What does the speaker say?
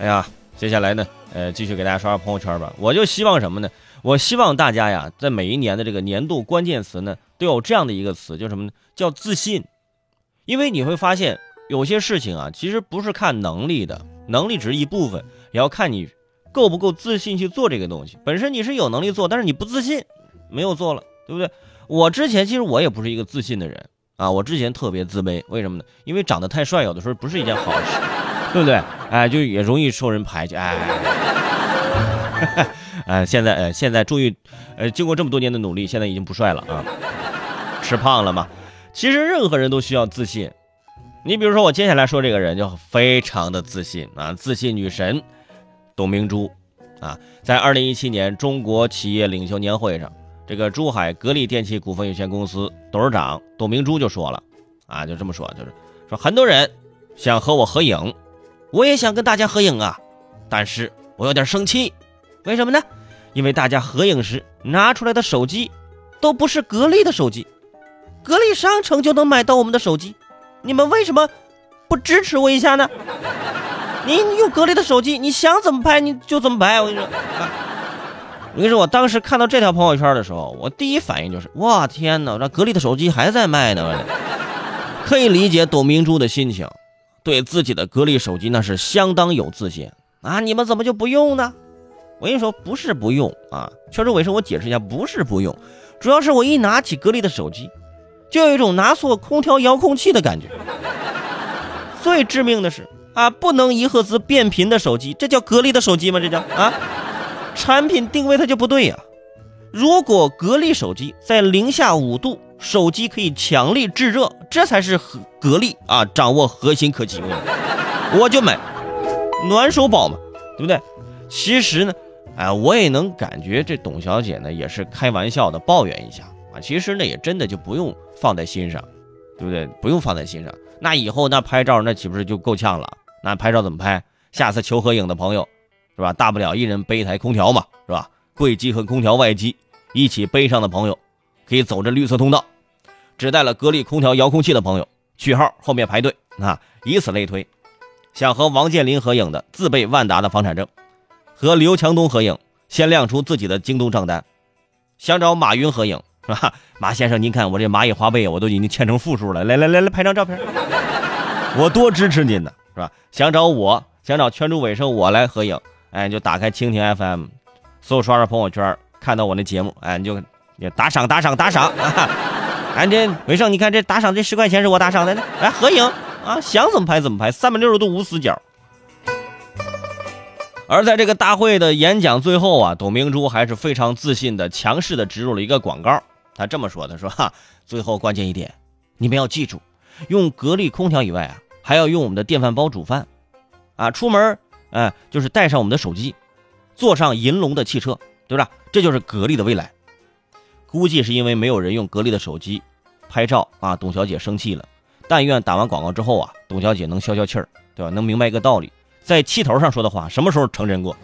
哎呀，接下来呢，呃，继续给大家刷刷朋友圈吧。我就希望什么呢？我希望大家呀，在每一年的这个年度关键词呢，都有这样的一个词，叫什么呢？叫自信。因为你会发现，有些事情啊，其实不是看能力的，能力只是一部分，也要看你够不够自信去做这个东西。本身你是有能力做，但是你不自信，没有做了，对不对？我之前其实我也不是一个自信的人啊，我之前特别自卑，为什么呢？因为长得太帅，有的时候不是一件好事，对不对？哎，就也容易受人排挤，哎。哎，现在呃，现在终于，呃，经过这么多年的努力，现在已经不帅了啊，吃胖了嘛。其实任何人都需要自信。你比如说，我接下来说这个人就非常的自信啊，自信女神董明珠啊，在二零一七年中国企业领袖年会上，这个珠海格力电器股份有限公司董事长董明珠就说了啊，就这么说，就是说很多人想和我合影，我也想跟大家合影啊，但是我有点生气。为什么呢？因为大家合影时拿出来的手机，都不是格力的手机，格力商城就能买到我们的手机，你们为什么不支持我一下呢？你用格力的手机，你想怎么拍你就怎么拍。我跟你说，我跟你说，我当时看到这条朋友圈的时候，我第一反应就是：哇天哪，这格力的手机还在卖呢！可以理解董明珠的心情，对自己的格力手机那是相当有自信啊！你们怎么就不用呢？我跟你说，不是不用啊，确实，伟生，我解释一下，不是不用，主要是我一拿起格力的手机，就有一种拿错空调遥控器的感觉。最致命的是啊，不能一赫兹变频的手机，这叫格力的手机吗？这叫啊，产品定位它就不对呀。如果格力手机在零下五度，手机可以强力制热，这才是格格力啊，掌握核心科技，我就买暖手宝嘛，对不对？其实呢。哎，我也能感觉这董小姐呢也是开玩笑的抱怨一下啊，其实呢也真的就不用放在心上，对不对？不用放在心上，那以后那拍照那岂不是就够呛了？那拍照怎么拍？下次求合影的朋友，是吧？大不了一人背一台空调嘛，是吧？柜机和空调外机一起背上的朋友，可以走这绿色通道；只带了格力空调遥控器的朋友，序号后面排队啊，以此类推。想和王健林合影的，自备万达的房产证。和刘强东合影，先亮出自己的京东账单；想找马云合影，是吧？马先生，您看我这蚂蚁花呗，我都已经欠成负数了。来来来来，拍张照片，我多支持您呢，是吧？想找我，想找圈主尾声我来合影，哎，就打开蜻蜓 FM，搜刷刷朋友圈，看到我那节目，哎，你就你打赏打赏打赏啊！哎，这尾声，你看这打赏这十块钱是我打赏的，来合影啊！想怎么拍怎么拍，三百六十度无死角。而在这个大会的演讲最后啊，董明珠还是非常自信的、强势的植入了一个广告。他这么说：“的说哈，最后关键一点，你们要记住，用格力空调以外啊，还要用我们的电饭煲煮饭，啊，出门哎就是带上我们的手机，坐上银龙的汽车，对吧？这就是格力的未来。估计是因为没有人用格力的手机拍照啊，董小姐生气了。但愿打完广告之后啊，董小姐能消消气儿，对吧？能明白一个道理。”在气头上说的话，什么时候成真过？